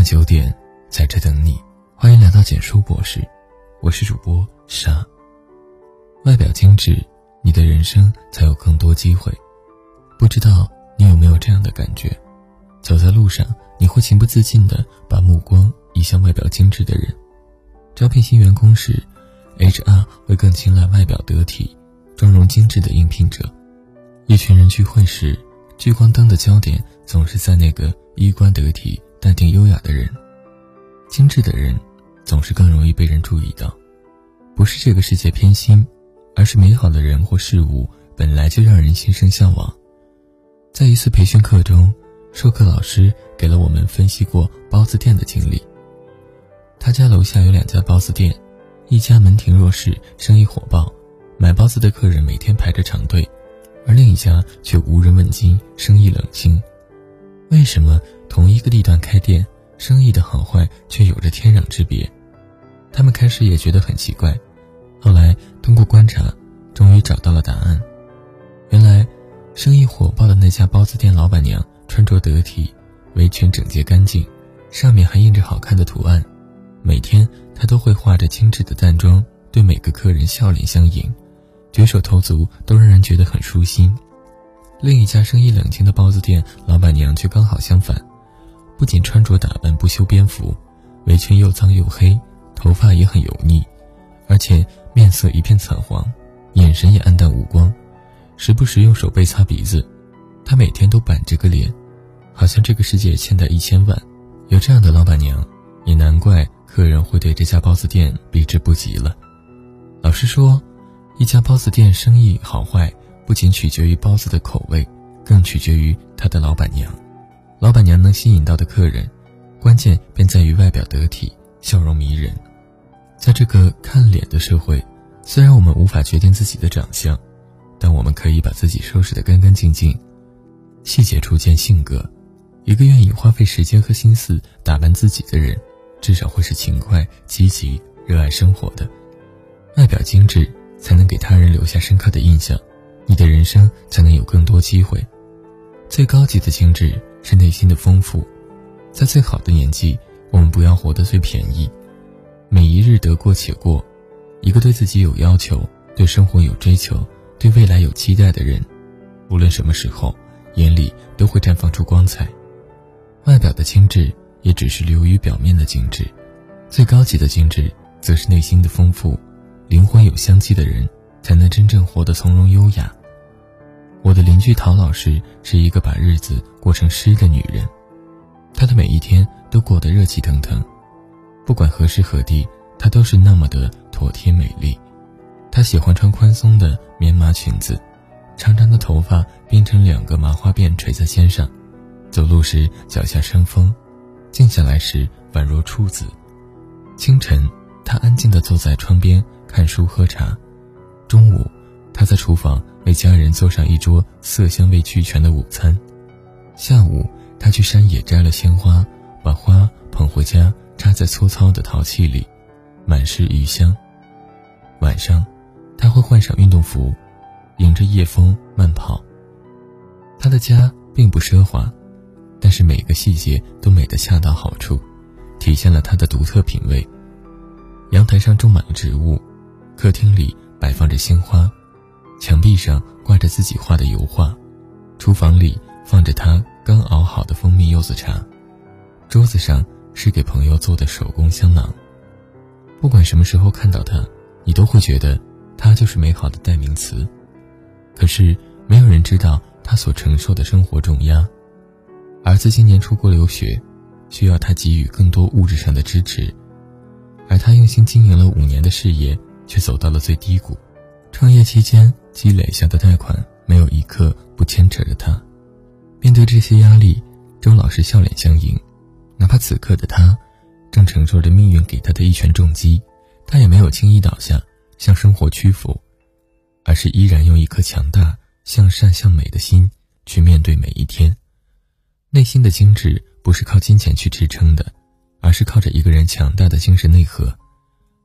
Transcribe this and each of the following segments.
晚九点，在这等你。欢迎来到简书博士，我是主播沙。外表精致，你的人生才有更多机会。不知道你有没有这样的感觉？走在路上，你会情不自禁地把目光移向外表精致的人。招聘新员工时，HR 会更青睐外表得体、妆容精致的应聘者。一群人聚会时，聚光灯的焦点总是在那个衣冠得体。淡定优雅的人，精致的人，总是更容易被人注意到。不是这个世界偏心，而是美好的人或事物本来就让人心生向往。在一次培训课中，授课老师给了我们分析过包子店的经历。他家楼下有两家包子店，一家门庭若市，生意火爆，买包子的客人每天排着长队；而另一家却无人问津，生意冷清。为什么？同一个地段开店，生意的好坏却有着天壤之别。他们开始也觉得很奇怪，后来通过观察，终于找到了答案。原来，生意火爆的那家包子店老板娘穿着得体，围裙整洁干净，上面还印着好看的图案。每天她都会化着精致的淡妆，对每个客人笑脸相迎，举手投足都让人觉得很舒心。另一家生意冷清的包子店老板娘却刚好相反。不仅穿着打扮不修边幅，围裙又脏又黑，头发也很油腻，而且面色一片惨黄，眼神也黯淡无光，时不时用手背擦鼻子。他每天都板着个脸，好像这个世界欠他一千万。有这样的老板娘，也难怪客人会对这家包子店避之不及了。老实说，一家包子店生意好坏，不仅取决于包子的口味，更取决于他的老板娘。老板娘能吸引到的客人，关键便在于外表得体、笑容迷人。在这个看脸的社会，虽然我们无法决定自己的长相，但我们可以把自己收拾得干干净净。细节初见性格，一个愿意花费时间和心思打扮自己的人，至少会是勤快、积极、热爱生活的。外表精致，才能给他人留下深刻的印象，你的人生才能有更多机会。最高级的精致。是内心的丰富，在最好的年纪，我们不要活得最便宜，每一日得过且过。一个对自己有要求、对生活有追求、对未来有期待的人，无论什么时候，眼里都会绽放出光彩。外表的精致也只是流于表面的精致，最高级的精致，则是内心的丰富。灵魂有香气的人，才能真正活得从容优雅。我的邻居陶老师是一个把日子过成诗的女人，她的每一天都过得热气腾腾，不管何时何地，她都是那么的妥帖美丽。她喜欢穿宽松的棉麻裙子，长长的头发编成两个麻花辫垂在肩上，走路时脚下生风，静下来时宛若处子。清晨，她安静地坐在窗边看书喝茶；中午，她在厨房。为家人做上一桌色香味俱全的午餐。下午，他去山野摘了鲜花，把花捧回家，插在粗糙的陶器里，满是余香。晚上，他会换上运动服，迎着夜风慢跑。他的家并不奢华，但是每个细节都美得恰到好处，体现了他的独特品味。阳台上种满了植物，客厅里摆放着鲜花。墙壁上挂着自己画的油画，厨房里放着他刚熬好的蜂蜜柚子茶，桌子上是给朋友做的手工香囊。不管什么时候看到他，你都会觉得他就是美好的代名词。可是没有人知道他所承受的生活重压。儿子今年出国留学，需要他给予更多物质上的支持，而他用心经营了五年的事业，却走到了最低谷。创业期间积累下的贷款，没有一刻不牵扯着他。面对这些压力，周老师笑脸相迎。哪怕此刻的他，正承受着命运给他的一拳重击，他也没有轻易倒下，向生活屈服，而是依然用一颗强大、向善、向美的心去面对每一天。内心的精致不是靠金钱去支撑的，而是靠着一个人强大的精神内核。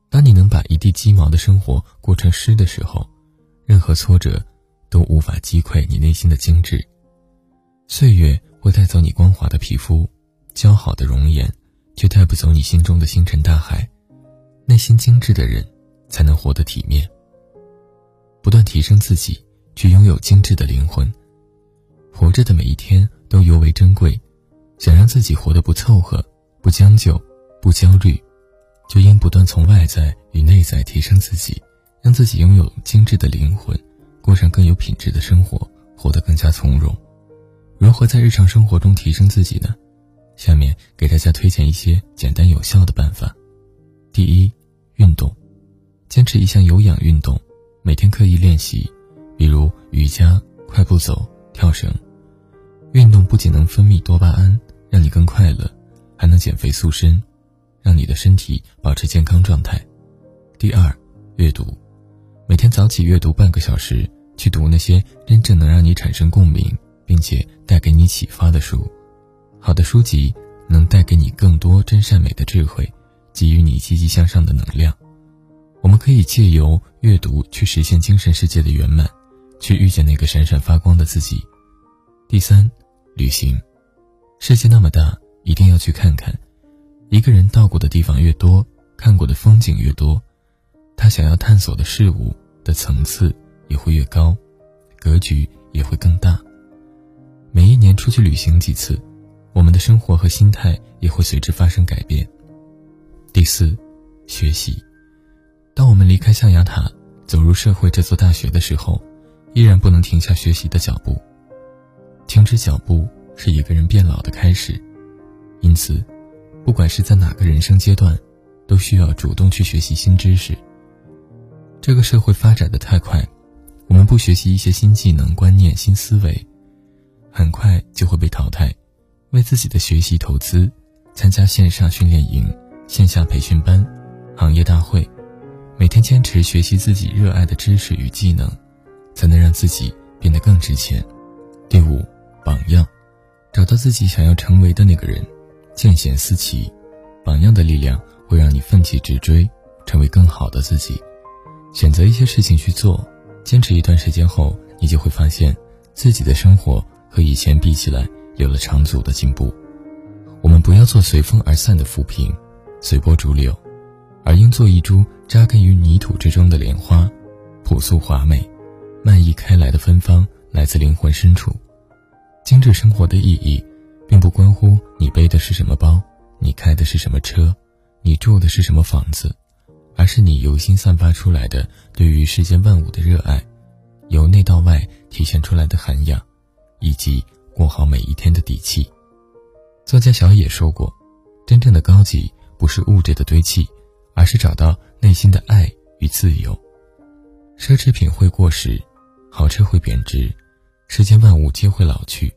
当你能把一地鸡毛的生活过成诗的时候，任何挫折都无法击溃你内心的精致。岁月会带走你光滑的皮肤、姣好的容颜、却带不走你心中的星辰大海。内心精致的人，才能活得体面。不断提升自己，去拥有精致的灵魂。活着的每一天都尤为珍贵。想让自己活得不凑合、不将就、不焦虑，就应不断从外在与内在提升自己，让自己拥有精致的灵魂，过上更有品质的生活，活得更加从容。如何在日常生活中提升自己呢？下面给大家推荐一些简单有效的办法。第一，运动，坚持一项有氧运动，每天刻意练习，比如瑜伽、快步走、跳绳。运动不仅能分泌多巴胺，让你更快乐，还能减肥塑身，让你的身体保持健康状态。第二，阅读，每天早起阅读半个小时，去读那些真正能让你产生共鸣，并且带给你启发的书。好的书籍能带给你更多真善美的智慧，给予你积极向上的能量。我们可以借由阅读去实现精神世界的圆满，去遇见那个闪闪发光的自己。第三。旅行，世界那么大，一定要去看看。一个人到过的地方越多，看过的风景越多，他想要探索的事物的层次也会越高，格局也会更大。每一年出去旅行几次，我们的生活和心态也会随之发生改变。第四，学习。当我们离开象牙塔，走入社会这座大学的时候，依然不能停下学习的脚步。停止脚步是一个人变老的开始，因此，不管是在哪个人生阶段，都需要主动去学习新知识。这个社会发展的太快，我们不学习一些新技能、观念、新思维，很快就会被淘汰。为自己的学习投资，参加线上训练营、线下培训班、行业大会，每天坚持学习自己热爱的知识与技能，才能让自己变得更值钱。第五。榜样，找到自己想要成为的那个人，见贤思齐。榜样的力量会让你奋起直追，成为更好的自己。选择一些事情去做，坚持一段时间后，你就会发现自己的生活和以前比起来有了长足的进步。我们不要做随风而散的浮萍，随波逐流，而应做一株扎根于泥土之中的莲花，朴素华美，漫溢开来的芬芳来自灵魂深处。精致生活的意义，并不关乎你背的是什么包，你开的是什么车，你住的是什么房子，而是你由心散发出来的对于世间万物的热爱，由内到外体现出来的涵养，以及过好每一天的底气。作家小野说过：“真正的高级不是物质的堆砌，而是找到内心的爱与自由。奢侈品会过时，豪车会贬值。”世间万物皆会老去，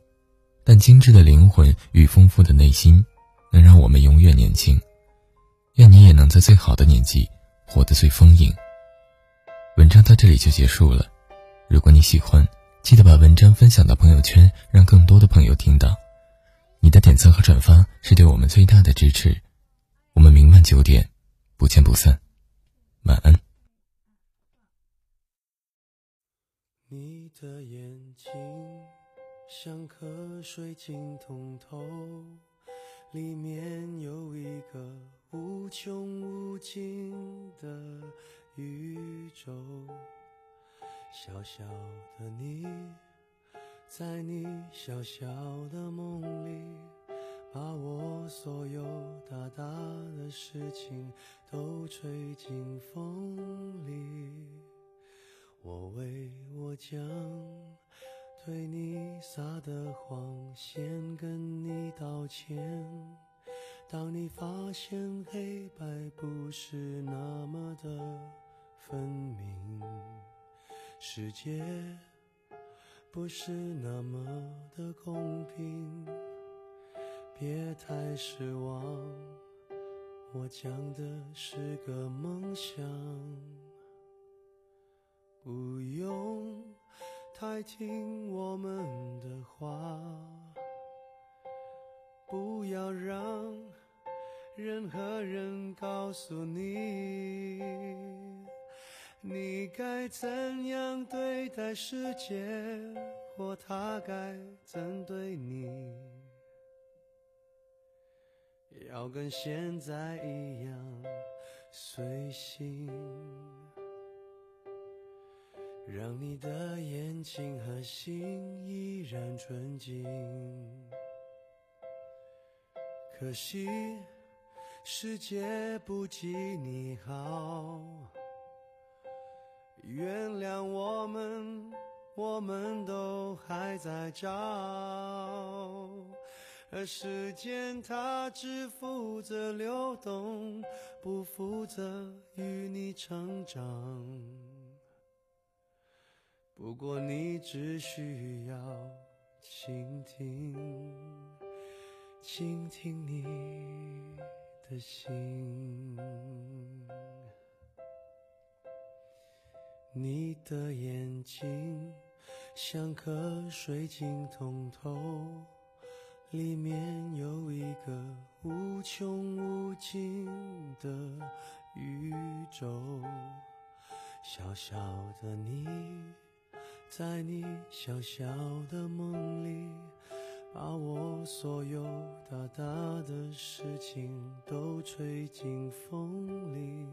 但精致的灵魂与丰富的内心，能让我们永远年轻。愿你也能在最好的年纪，活得最丰盈。文章到这里就结束了。如果你喜欢，记得把文章分享到朋友圈，让更多的朋友听到。你的点赞和转发是对我们最大的支持。我们明晚九点，不见不散。晚安。你的眼睛像颗水晶通透，里面有一个无穷无尽的宇宙。小小的你，在你小小的梦里，把我所有大大的事情都吹进风里。我为我将对你撒的谎先跟你道歉。当你发现黑白不是那么的分明，世界不是那么的公平，别太失望。我讲的是个梦想。不用太听我们的话，不要让任何人告诉你，你该怎样对待世界，或他该怎对你。要跟现在一样随性，让你的眼睛和心依然纯净。可惜世界不及你好，原谅我们，我们都还在找。而时间它只负责流动，不负责与你成长。不过你只需要倾听，倾听你的心。你的眼睛像颗水晶通透。里面有一个无穷无尽的宇宙，小小的你，在你小小的梦里，把我所有大大的事情都吹进风里，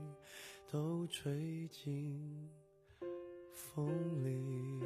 都吹进风里。